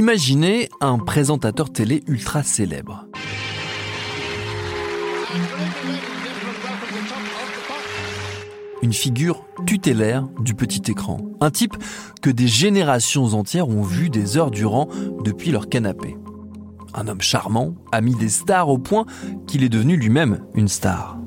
Imaginez un présentateur télé ultra célèbre. Une figure tutélaire du petit écran. Un type que des générations entières ont vu des heures durant depuis leur canapé. Un homme charmant, ami des stars au point qu'il est devenu lui-même une star.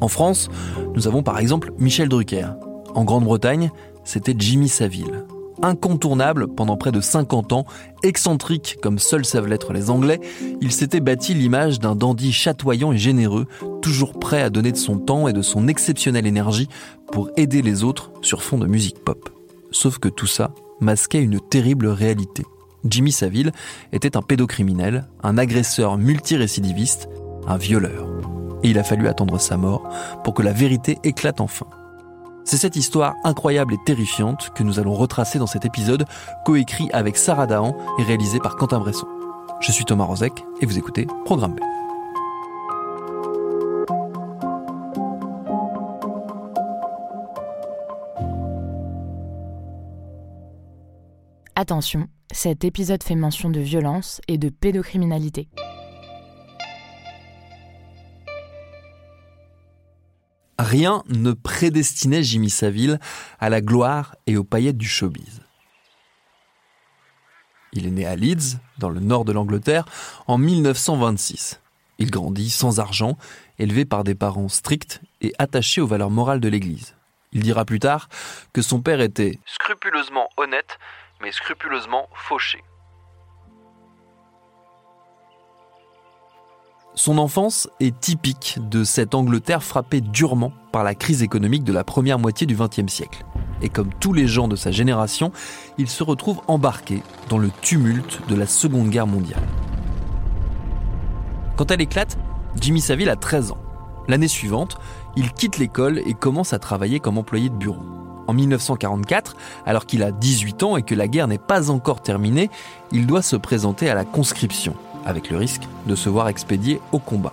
En France, nous avons par exemple Michel Drucker. En Grande-Bretagne, c'était Jimmy Savile. Incontournable pendant près de 50 ans, excentrique comme seuls savent l'être les Anglais, il s'était bâti l'image d'un dandy chatoyant et généreux, toujours prêt à donner de son temps et de son exceptionnelle énergie pour aider les autres sur fond de musique pop. Sauf que tout ça masquait une terrible réalité. Jimmy Savile était un pédocriminel, un agresseur multirécidiviste, un violeur. Et il a fallu attendre sa mort pour que la vérité éclate enfin. C'est cette histoire incroyable et terrifiante que nous allons retracer dans cet épisode, coécrit avec Sarah Dahan et réalisé par Quentin Bresson. Je suis Thomas Rozek et vous écoutez Programme B. Attention, cet épisode fait mention de violence et de pédocriminalité. Rien ne prédestinait Jimmy Savile à la gloire et aux paillettes du showbiz. Il est né à Leeds, dans le nord de l'Angleterre, en 1926. Il grandit sans argent, élevé par des parents stricts et attachés aux valeurs morales de l'Église. Il dira plus tard que son père était scrupuleusement honnête, mais scrupuleusement fauché. Son enfance est typique de cette Angleterre frappée durement par la crise économique de la première moitié du XXe siècle. Et comme tous les gens de sa génération, il se retrouve embarqué dans le tumulte de la Seconde Guerre mondiale. Quand elle éclate, Jimmy Savile a 13 ans. L'année suivante, il quitte l'école et commence à travailler comme employé de bureau. En 1944, alors qu'il a 18 ans et que la guerre n'est pas encore terminée, il doit se présenter à la conscription, avec le risque de se voir expédié au combat.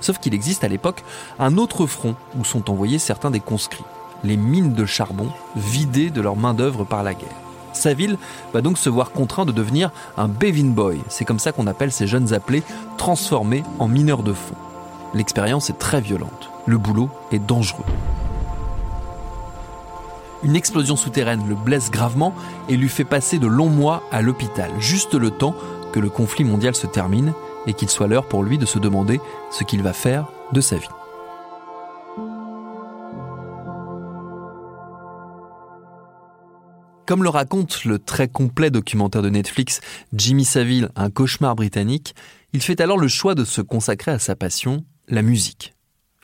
Sauf qu'il existe à l'époque un autre front où sont envoyés certains des conscrits, les mines de charbon vidées de leur main-d'œuvre par la guerre. Saville va donc se voir contraint de devenir un Bevin Boy, c'est comme ça qu'on appelle ces jeunes appelés, transformés en mineurs de fond. L'expérience est très violente, le boulot est dangereux. Une explosion souterraine le blesse gravement et lui fait passer de longs mois à l'hôpital, juste le temps que le conflit mondial se termine et qu'il soit l'heure pour lui de se demander ce qu'il va faire de sa vie. Comme le raconte le très complet documentaire de Netflix Jimmy Savile, un cauchemar britannique, il fait alors le choix de se consacrer à sa passion, la musique.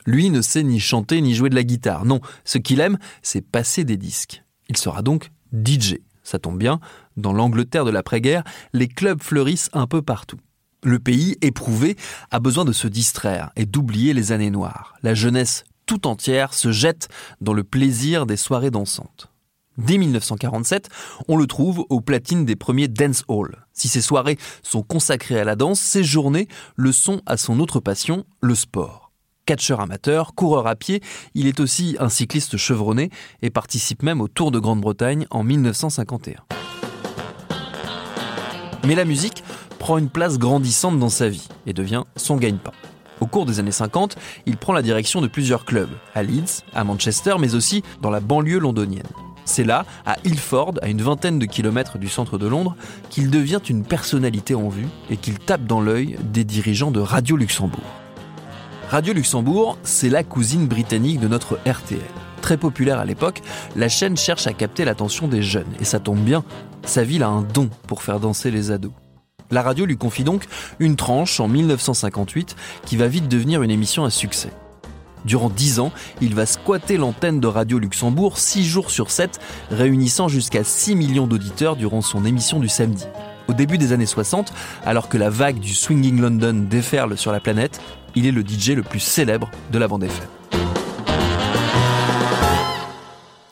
Lui ne sait ni chanter ni jouer de la guitare. Non, ce qu'il aime, c'est passer des disques. Il sera donc DJ. Ça tombe bien, dans l'Angleterre de l'après-guerre, les clubs fleurissent un peu partout. Le pays, éprouvé, a besoin de se distraire et d'oublier les années noires. La jeunesse tout entière se jette dans le plaisir des soirées dansantes. Dès 1947, on le trouve aux platines des premiers dance halls. Si ces soirées sont consacrées à la danse, ces journées le sont à son autre passion, le sport. Catcheur amateur, coureur à pied, il est aussi un cycliste chevronné et participe même au Tour de Grande-Bretagne en 1951. Mais la musique prend une place grandissante dans sa vie et devient son gagne-pain. Au cours des années 50, il prend la direction de plusieurs clubs, à Leeds, à Manchester, mais aussi dans la banlieue londonienne. C'est là, à Ilford, à une vingtaine de kilomètres du centre de Londres, qu'il devient une personnalité en vue et qu'il tape dans l'œil des dirigeants de Radio Luxembourg. Radio Luxembourg, c'est la cousine britannique de notre RTL. Très populaire à l'époque, la chaîne cherche à capter l'attention des jeunes, et ça tombe bien, sa ville a un don pour faire danser les ados. La radio lui confie donc une tranche en 1958 qui va vite devenir une émission à succès. Durant 10 ans, il va squatter l'antenne de Radio Luxembourg 6 jours sur 7, réunissant jusqu'à 6 millions d'auditeurs durant son émission du samedi. Au début des années 60, alors que la vague du Swinging London déferle sur la planète, il est le DJ le plus célèbre de la bande FM.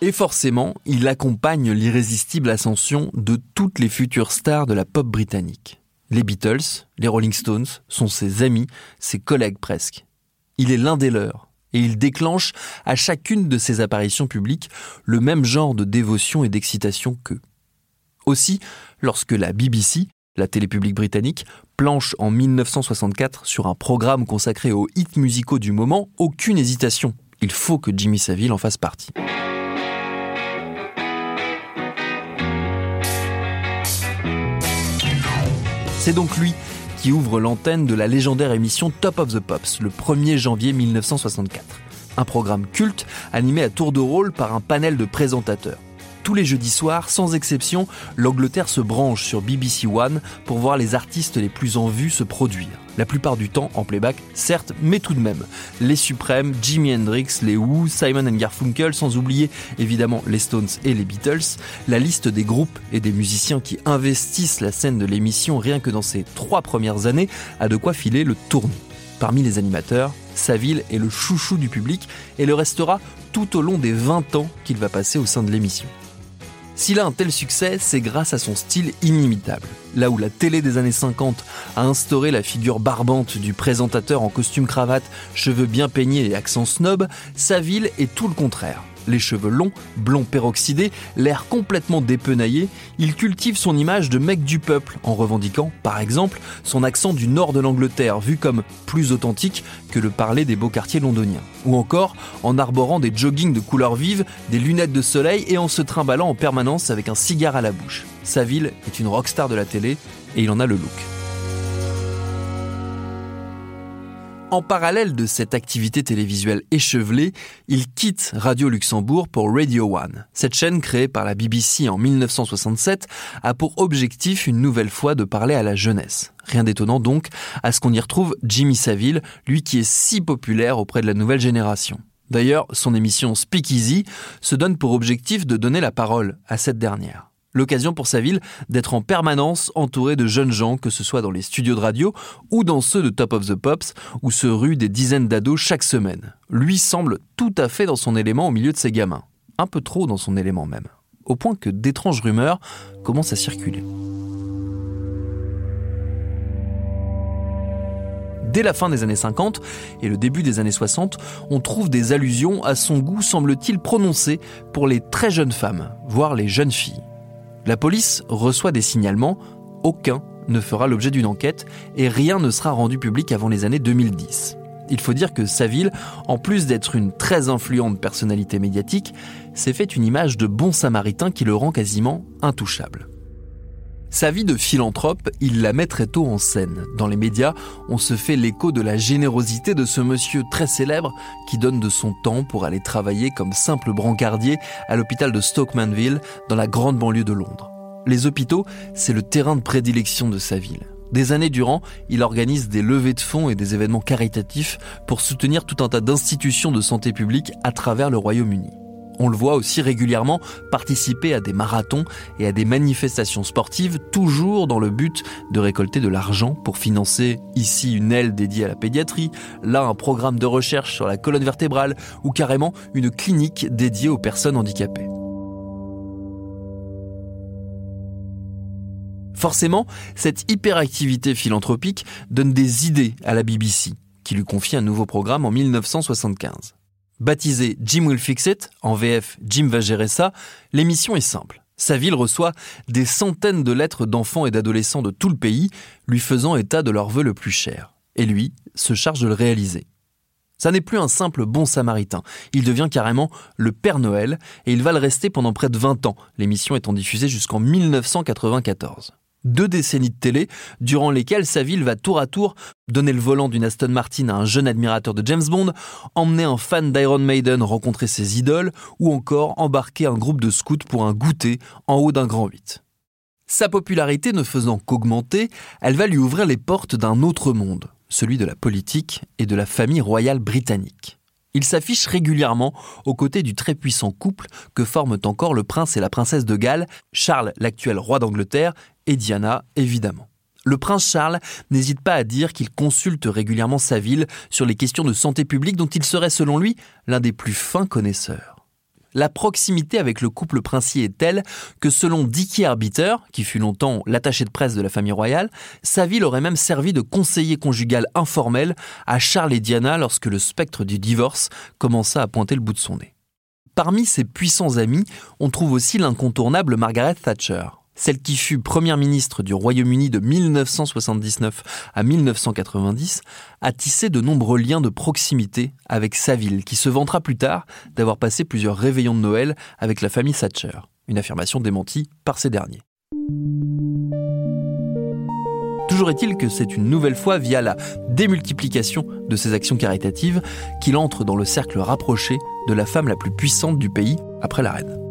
Et forcément, il accompagne l'irrésistible ascension de toutes les futures stars de la pop britannique. Les Beatles, les Rolling Stones sont ses amis, ses collègues presque. Il est l'un des leurs, et il déclenche à chacune de ses apparitions publiques le même genre de dévotion et d'excitation qu'eux. Aussi, lorsque la BBC, la télé publique britannique, planche en 1964 sur un programme consacré aux hits musicaux du moment, aucune hésitation. Il faut que Jimmy Savile en fasse partie. C'est donc lui qui ouvre l'antenne de la légendaire émission Top of the Pops le 1er janvier 1964. Un programme culte animé à tour de rôle par un panel de présentateurs. Tous les jeudis soirs, sans exception, l'Angleterre se branche sur BBC One pour voir les artistes les plus en vue se produire. La plupart du temps en playback, certes, mais tout de même. Les Suprêmes, Jimi Hendrix, les Who, Simon Garfunkel, sans oublier évidemment les Stones et les Beatles. La liste des groupes et des musiciens qui investissent la scène de l'émission rien que dans ces trois premières années a de quoi filer le tournis. Parmi les animateurs, Saville est le chouchou du public et le restera tout au long des 20 ans qu'il va passer au sein de l'émission. S'il a un tel succès, c'est grâce à son style inimitable. Là où la télé des années 50 a instauré la figure barbante du présentateur en costume cravate, cheveux bien peignés et accent snob, sa ville est tout le contraire les cheveux longs, blond peroxydé, l'air complètement dépenaillé, il cultive son image de mec du peuple en revendiquant, par exemple, son accent du nord de l'Angleterre, vu comme plus authentique que le parler des beaux quartiers londoniens. Ou encore en arborant des joggings de couleur vive, des lunettes de soleil et en se trimballant en permanence avec un cigare à la bouche. Sa ville est une rockstar de la télé et il en a le look. En parallèle de cette activité télévisuelle échevelée, il quitte Radio Luxembourg pour Radio One. Cette chaîne, créée par la BBC en 1967, a pour objectif une nouvelle fois de parler à la jeunesse. Rien d'étonnant donc à ce qu'on y retrouve Jimmy Savile, lui qui est si populaire auprès de la nouvelle génération. D'ailleurs, son émission Speak Easy se donne pour objectif de donner la parole à cette dernière l'occasion pour sa ville d'être en permanence entourée de jeunes gens, que ce soit dans les studios de radio ou dans ceux de Top of the Pops, où se ruent des dizaines d'ados chaque semaine. Lui semble tout à fait dans son élément au milieu de ses gamins. Un peu trop dans son élément même. Au point que d'étranges rumeurs commencent à circuler. Dès la fin des années 50 et le début des années 60, on trouve des allusions à son goût, semble-t-il, prononcé pour les très jeunes femmes, voire les jeunes filles. La police reçoit des signalements, aucun ne fera l'objet d'une enquête et rien ne sera rendu public avant les années 2010. Il faut dire que Saville, en plus d'être une très influente personnalité médiatique, s'est fait une image de bon samaritain qui le rend quasiment intouchable. Sa vie de philanthrope, il la met très tôt en scène. Dans les médias, on se fait l'écho de la générosité de ce monsieur très célèbre qui donne de son temps pour aller travailler comme simple brancardier à l'hôpital de Stoke Manville dans la grande banlieue de Londres. Les hôpitaux, c'est le terrain de prédilection de sa ville. Des années durant, il organise des levées de fonds et des événements caritatifs pour soutenir tout un tas d'institutions de santé publique à travers le Royaume-Uni. On le voit aussi régulièrement participer à des marathons et à des manifestations sportives, toujours dans le but de récolter de l'argent pour financer ici une aile dédiée à la pédiatrie, là un programme de recherche sur la colonne vertébrale ou carrément une clinique dédiée aux personnes handicapées. Forcément, cette hyperactivité philanthropique donne des idées à la BBC, qui lui confie un nouveau programme en 1975. Baptisé Jim Will Fix It, en VF Jim va gérer ça, l'émission est simple. Sa ville reçoit des centaines de lettres d'enfants et d'adolescents de tout le pays, lui faisant état de leur vœu le plus cher. Et lui se charge de le réaliser. Ça n'est plus un simple bon samaritain, il devient carrément le Père Noël, et il va le rester pendant près de 20 ans, l'émission étant diffusée jusqu'en 1994 deux décennies de télé, durant lesquelles sa ville va tour à tour donner le volant d'une Aston Martin à un jeune admirateur de James Bond, emmener un fan d'Iron Maiden rencontrer ses idoles, ou encore embarquer un groupe de scouts pour un goûter en haut d'un grand 8. Sa popularité ne faisant qu'augmenter, elle va lui ouvrir les portes d'un autre monde, celui de la politique et de la famille royale britannique. Il s'affiche régulièrement aux côtés du très puissant couple que forment encore le prince et la princesse de Galles, Charles, l'actuel roi d'Angleterre, et Diana, évidemment. Le prince Charles n'hésite pas à dire qu'il consulte régulièrement sa ville sur les questions de santé publique dont il serait selon lui l'un des plus fins connaisseurs la proximité avec le couple princier est telle que selon Dickie Arbiter, qui fut longtemps l'attaché de presse de la famille royale, sa ville aurait même servi de conseiller conjugal informel à Charles et Diana lorsque le spectre du divorce commença à pointer le bout de son nez. Parmi ses puissants amis, on trouve aussi l'incontournable Margaret Thatcher celle qui fut première ministre du Royaume-Uni de 1979 à 1990, a tissé de nombreux liens de proximité avec sa ville, qui se vantera plus tard d'avoir passé plusieurs réveillons de Noël avec la famille Thatcher, une affirmation démentie par ces derniers. Toujours est-il que c'est une nouvelle fois via la démultiplication de ses actions caritatives qu'il entre dans le cercle rapproché de la femme la plus puissante du pays après la reine.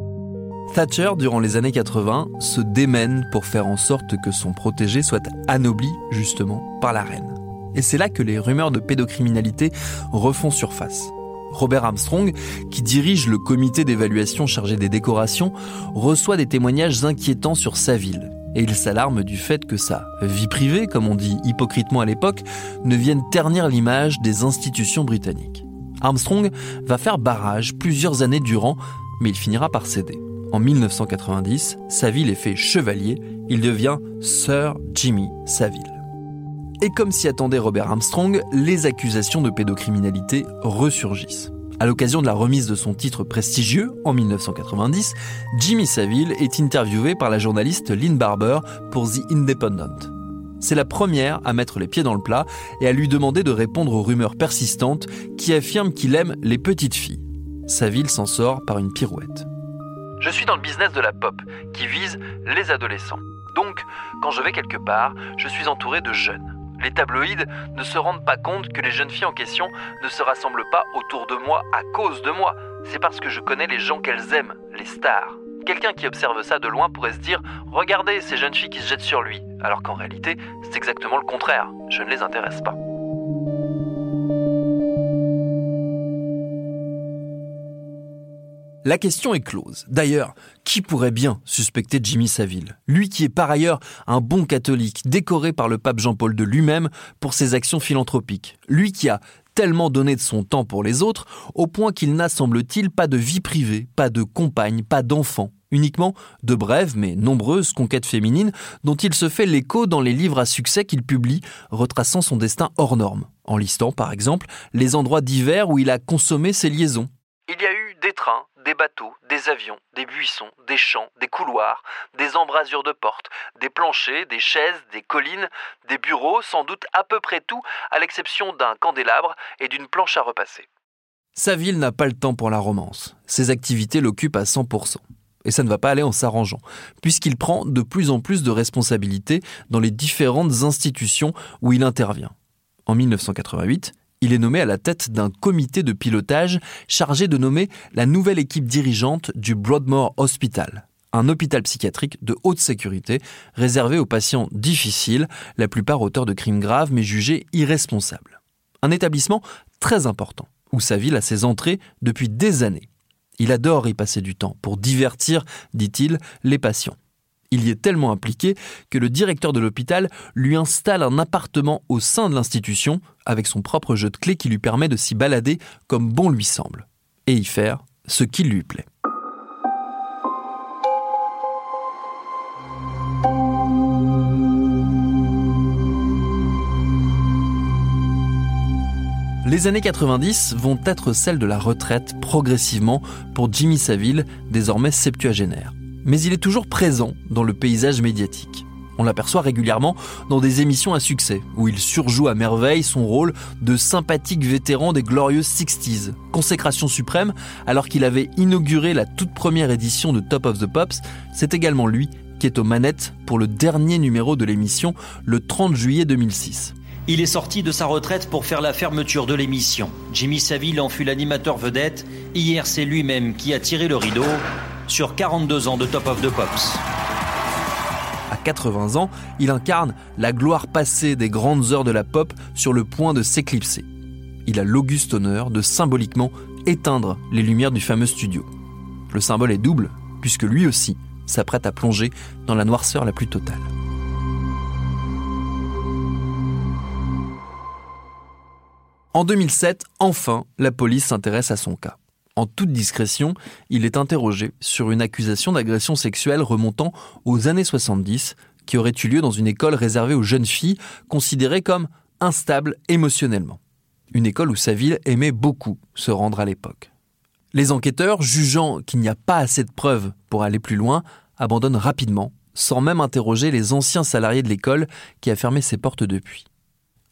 Thatcher, durant les années 80, se démène pour faire en sorte que son protégé soit anobli, justement, par la reine. Et c'est là que les rumeurs de pédocriminalité refont surface. Robert Armstrong, qui dirige le comité d'évaluation chargé des décorations, reçoit des témoignages inquiétants sur sa ville. Et il s'alarme du fait que sa vie privée, comme on dit hypocritement à l'époque, ne vienne ternir l'image des institutions britanniques. Armstrong va faire barrage plusieurs années durant, mais il finira par céder. En 1990, Saville est fait chevalier, il devient Sir Jimmy Saville. Et comme s'y attendait Robert Armstrong, les accusations de pédocriminalité ressurgissent. À l'occasion de la remise de son titre prestigieux en 1990, Jimmy Saville est interviewé par la journaliste Lynn Barber pour The Independent. C'est la première à mettre les pieds dans le plat et à lui demander de répondre aux rumeurs persistantes qui affirment qu'il aime les petites filles. Saville s'en sort par une pirouette. Je suis dans le business de la pop, qui vise les adolescents. Donc, quand je vais quelque part, je suis entouré de jeunes. Les tabloïds ne se rendent pas compte que les jeunes filles en question ne se rassemblent pas autour de moi à cause de moi. C'est parce que je connais les gens qu'elles aiment, les stars. Quelqu'un qui observe ça de loin pourrait se dire Regardez ces jeunes filles qui se jettent sur lui. Alors qu'en réalité, c'est exactement le contraire. Je ne les intéresse pas. La question est close. D'ailleurs, qui pourrait bien suspecter Jimmy Saville Lui qui est par ailleurs un bon catholique, décoré par le pape Jean-Paul II lui-même pour ses actions philanthropiques. Lui qui a tellement donné de son temps pour les autres, au point qu'il n'a, semble-t-il, pas de vie privée, pas de compagne, pas d'enfant, uniquement de brèves mais nombreuses conquêtes féminines dont il se fait l'écho dans les livres à succès qu'il publie, retraçant son destin hors norme, en listant par exemple les endroits divers où il a consommé ses liaisons. Des trains, des bateaux, des avions, des buissons, des champs, des couloirs, des embrasures de portes, des planchers, des chaises, des collines, des bureaux, sans doute à peu près tout, à l'exception d'un candélabre et d'une planche à repasser. Sa ville n'a pas le temps pour la romance. Ses activités l'occupent à 100%. Et ça ne va pas aller en s'arrangeant, puisqu'il prend de plus en plus de responsabilités dans les différentes institutions où il intervient. En 1988, il est nommé à la tête d'un comité de pilotage chargé de nommer la nouvelle équipe dirigeante du Broadmoor Hospital, un hôpital psychiatrique de haute sécurité réservé aux patients difficiles, la plupart auteurs de crimes graves mais jugés irresponsables. Un établissement très important, où sa ville a ses entrées depuis des années. Il adore y passer du temps pour divertir, dit-il, les patients. Il y est tellement impliqué que le directeur de l'hôpital lui installe un appartement au sein de l'institution avec son propre jeu de clés qui lui permet de s'y balader comme bon lui semble et y faire ce qui lui plaît. Les années 90 vont être celles de la retraite progressivement pour Jimmy Saville, désormais septuagénaire. Mais il est toujours présent dans le paysage médiatique. On l'aperçoit régulièrement dans des émissions à succès, où il surjoue à merveille son rôle de sympathique vétéran des glorieuses 60s. Consécration suprême, alors qu'il avait inauguré la toute première édition de Top of the Pops, c'est également lui qui est aux manettes pour le dernier numéro de l'émission le 30 juillet 2006. Il est sorti de sa retraite pour faire la fermeture de l'émission. Jimmy Saville en fut l'animateur vedette. Hier, c'est lui-même qui a tiré le rideau sur 42 ans de Top of the Pops. À 80 ans, il incarne la gloire passée des grandes heures de la pop sur le point de s'éclipser. Il a l'auguste honneur de symboliquement éteindre les lumières du fameux studio. Le symbole est double, puisque lui aussi s'apprête à plonger dans la noirceur la plus totale. En 2007, enfin, la police s'intéresse à son cas. En toute discrétion, il est interrogé sur une accusation d'agression sexuelle remontant aux années 70 qui aurait eu lieu dans une école réservée aux jeunes filles considérées comme instables émotionnellement. Une école où Saville aimait beaucoup se rendre à l'époque. Les enquêteurs, jugeant qu'il n'y a pas assez de preuves pour aller plus loin, abandonnent rapidement, sans même interroger les anciens salariés de l'école qui a fermé ses portes depuis.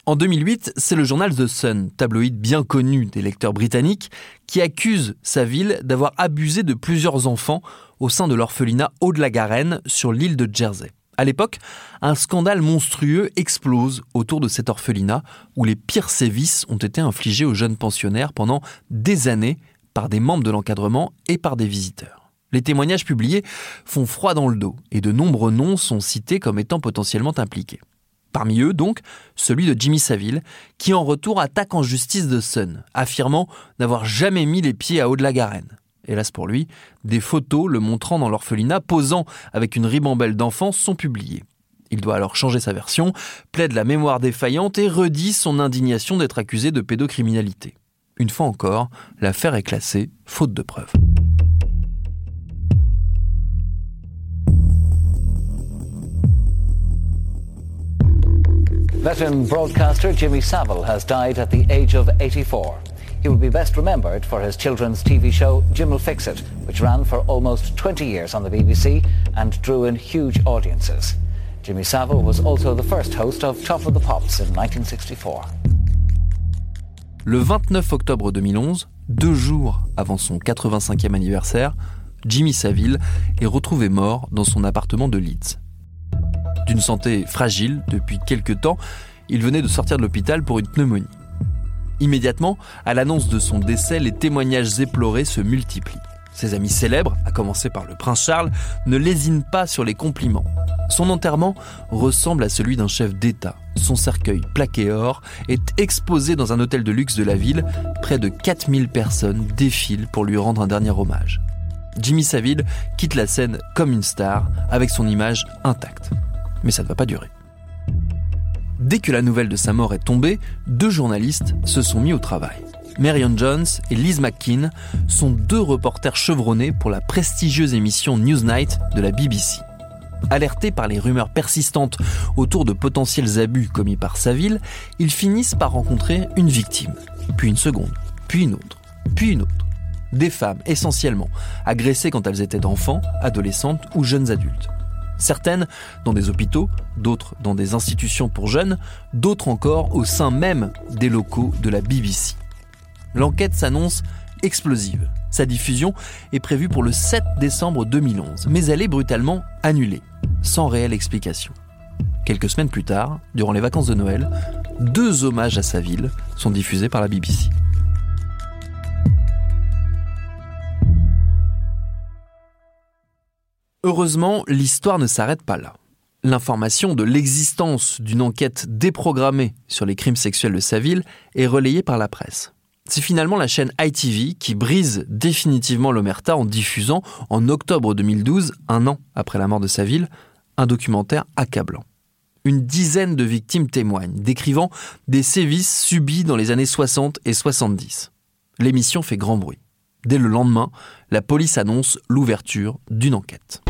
En 2008, c'est le journal The Sun, tabloïd bien connu des lecteurs britanniques, qui accuse sa ville d'avoir abusé de plusieurs enfants au sein de l'orphelinat Haut-de-la-Garenne sur l'île de Jersey. À l'époque, un scandale monstrueux explose autour de cet orphelinat où les pires sévices ont été infligés aux jeunes pensionnaires pendant des années par des membres de l'encadrement et par des visiteurs. Les témoignages publiés font froid dans le dos et de nombreux noms sont cités comme étant potentiellement impliqués. Parmi eux, donc, celui de Jimmy Saville, qui en retour attaque en justice de Sun, affirmant n'avoir jamais mis les pieds à Haut-de-la-Garenne. Hélas pour lui, des photos le montrant dans l'orphelinat posant avec une ribambelle d'enfants sont publiées. Il doit alors changer sa version, plaide la mémoire défaillante et redit son indignation d'être accusé de pédocriminalité. Une fois encore, l'affaire est classée faute de preuves. Veteran broadcaster Jimmy Savile has died at the age of 84. He will be best remembered for his children's TV show Jim Will Fix It, which ran for almost 20 years on the BBC and drew in huge audiences. Jimmy Savile was also the first host of Top of the Pops in 1964. Le 29 octobre 2011, deux jours avant son 85e anniversaire, Jimmy Savile est retrouvé mort dans son appartement de Leeds. D'une santé fragile depuis quelques temps, il venait de sortir de l'hôpital pour une pneumonie. Immédiatement, à l'annonce de son décès, les témoignages éplorés se multiplient. Ses amis célèbres, à commencer par le prince Charles, ne lésinent pas sur les compliments. Son enterrement ressemble à celui d'un chef d'État. Son cercueil plaqué or est exposé dans un hôtel de luxe de la ville. Près de 4000 personnes défilent pour lui rendre un dernier hommage. Jimmy Saville quitte la scène comme une star, avec son image intacte mais ça ne va pas durer. Dès que la nouvelle de sa mort est tombée, deux journalistes se sont mis au travail. Marion Jones et Liz McKean sont deux reporters chevronnés pour la prestigieuse émission Newsnight de la BBC. Alertés par les rumeurs persistantes autour de potentiels abus commis par Saville, ils finissent par rencontrer une victime, puis une seconde, puis une autre, puis une autre. Des femmes essentiellement, agressées quand elles étaient enfants, adolescentes ou jeunes adultes certaines dans des hôpitaux, d'autres dans des institutions pour jeunes, d'autres encore au sein même des locaux de la BBC. L'enquête s'annonce explosive. Sa diffusion est prévue pour le 7 décembre 2011, mais elle est brutalement annulée, sans réelle explication. Quelques semaines plus tard, durant les vacances de Noël, deux hommages à sa ville sont diffusés par la BBC. Heureusement, l'histoire ne s'arrête pas là. L'information de l'existence d'une enquête déprogrammée sur les crimes sexuels de sa ville est relayée par la presse. C'est finalement la chaîne ITV qui brise définitivement l'omerta en diffusant, en octobre 2012, un an après la mort de sa ville, un documentaire accablant. Une dizaine de victimes témoignent, décrivant des sévices subis dans les années 60 et 70. L'émission fait grand bruit. Dès le lendemain, la police annonce l'ouverture d'une enquête.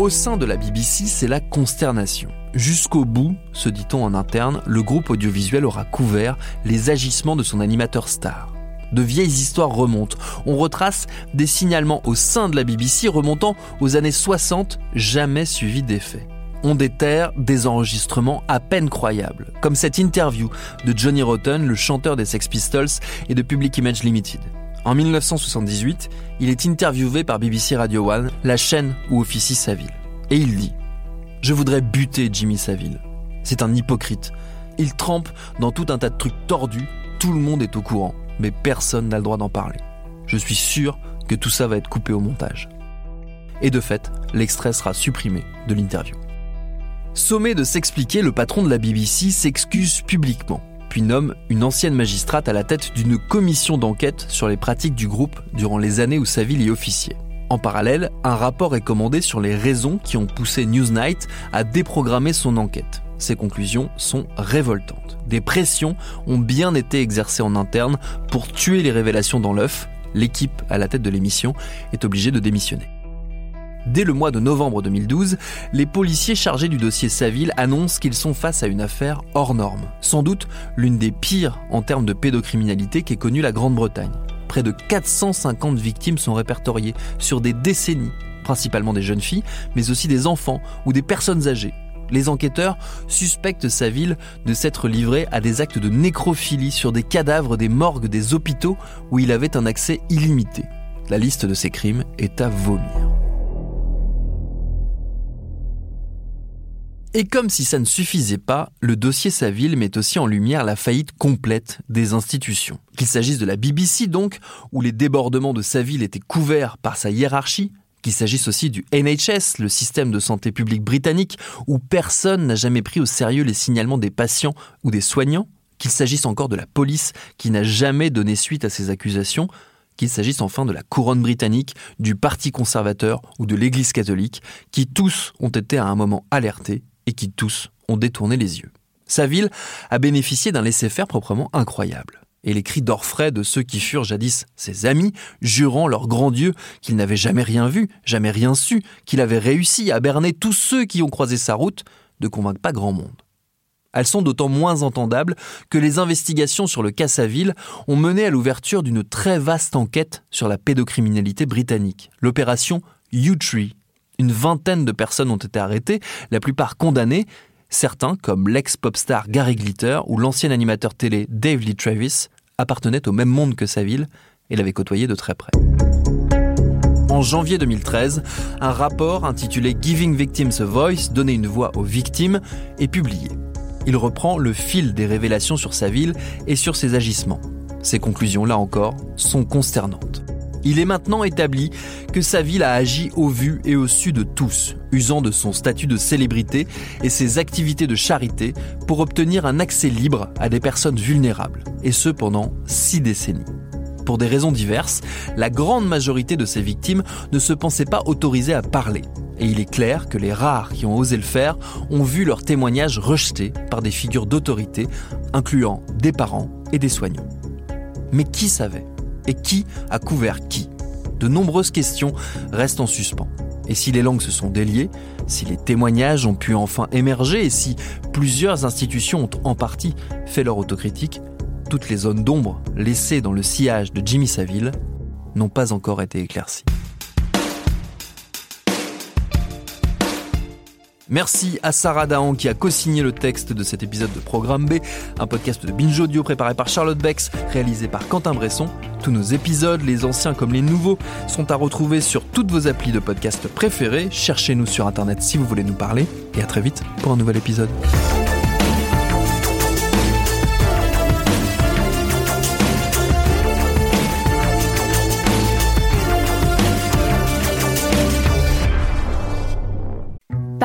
Au sein de la BBC, c'est la consternation. Jusqu'au bout, se dit-on en interne, le groupe audiovisuel aura couvert les agissements de son animateur star. De vieilles histoires remontent. On retrace des signalements au sein de la BBC remontant aux années 60, jamais suivis d'effet. On déterre des enregistrements à peine croyables, comme cette interview de Johnny Rotten, le chanteur des Sex Pistols et de Public Image Limited. En 1978, il est interviewé par BBC Radio One, la chaîne où officie Saville. Et il dit Je voudrais buter Jimmy Saville. C'est un hypocrite. Il trempe dans tout un tas de trucs tordus, tout le monde est au courant, mais personne n'a le droit d'en parler. Je suis sûr que tout ça va être coupé au montage. Et de fait, l'extrait sera supprimé de l'interview. Sommé de s'expliquer, le patron de la BBC s'excuse publiquement puis nomme une ancienne magistrate à la tête d'une commission d'enquête sur les pratiques du groupe durant les années où Saville y officiait. En parallèle, un rapport est commandé sur les raisons qui ont poussé Newsnight à déprogrammer son enquête. Ses conclusions sont révoltantes. Des pressions ont bien été exercées en interne pour tuer les révélations dans l'œuf. L'équipe à la tête de l'émission est obligée de démissionner. Dès le mois de novembre 2012, les policiers chargés du dossier Saville annoncent qu'ils sont face à une affaire hors norme, sans doute l'une des pires en termes de pédocriminalité qu'ait connue la Grande-Bretagne. Près de 450 victimes sont répertoriées sur des décennies, principalement des jeunes filles, mais aussi des enfants ou des personnes âgées. Les enquêteurs suspectent Saville de s'être livré à des actes de nécrophilie sur des cadavres des morgues des hôpitaux où il avait un accès illimité. La liste de ces crimes est à vomir. Et comme si ça ne suffisait pas, le dossier Saville met aussi en lumière la faillite complète des institutions. Qu'il s'agisse de la BBC donc, où les débordements de Saville étaient couverts par sa hiérarchie, qu'il s'agisse aussi du NHS, le système de santé publique britannique, où personne n'a jamais pris au sérieux les signalements des patients ou des soignants, qu'il s'agisse encore de la police qui n'a jamais donné suite à ces accusations, qu'il s'agisse enfin de la couronne britannique, du Parti conservateur ou de l'Église catholique, qui tous ont été à un moment alertés et qui tous ont détourné les yeux. Sa ville a bénéficié d'un laisser-faire proprement incroyable. Et les cris d'orfraie de ceux qui furent jadis ses amis, jurant leur grand Dieu qu'ils n'avaient jamais rien vu, jamais rien su, qu'il avait réussi à berner tous ceux qui ont croisé sa route, ne convainquent pas grand monde. Elles sont d'autant moins entendables que les investigations sur le cas Saville ont mené à l'ouverture d'une très vaste enquête sur la pédocriminalité britannique, l'opération U-Tree, une vingtaine de personnes ont été arrêtées, la plupart condamnées, certains, comme l'ex-popstar Gary Glitter ou l'ancien animateur télé Dave Lee Travis, appartenaient au même monde que Saville et l'avaient côtoyé de très près. En janvier 2013, un rapport intitulé Giving Victims a Voice, donner une voix aux victimes, est publié. Il reprend le fil des révélations sur sa ville et sur ses agissements. Ces conclusions, là encore, sont consternantes. Il est maintenant établi que sa ville a agi au vu et au su de tous, usant de son statut de célébrité et ses activités de charité pour obtenir un accès libre à des personnes vulnérables, et ce pendant six décennies. Pour des raisons diverses, la grande majorité de ces victimes ne se pensaient pas autorisées à parler. Et il est clair que les rares qui ont osé le faire ont vu leurs témoignages rejetés par des figures d'autorité, incluant des parents et des soignants. Mais qui savait et qui a couvert qui? De nombreuses questions restent en suspens. Et si les langues se sont déliées, si les témoignages ont pu enfin émerger et si plusieurs institutions ont en partie fait leur autocritique, toutes les zones d'ombre laissées dans le sillage de Jimmy Saville n'ont pas encore été éclaircies. Merci à Sarah Dahan qui a co-signé le texte de cet épisode de Programme B, un podcast de Binge Audio préparé par Charlotte Bex, réalisé par Quentin Bresson. Tous nos épisodes, les anciens comme les nouveaux, sont à retrouver sur toutes vos applis de podcast préférés. Cherchez-nous sur internet si vous voulez nous parler et à très vite pour un nouvel épisode.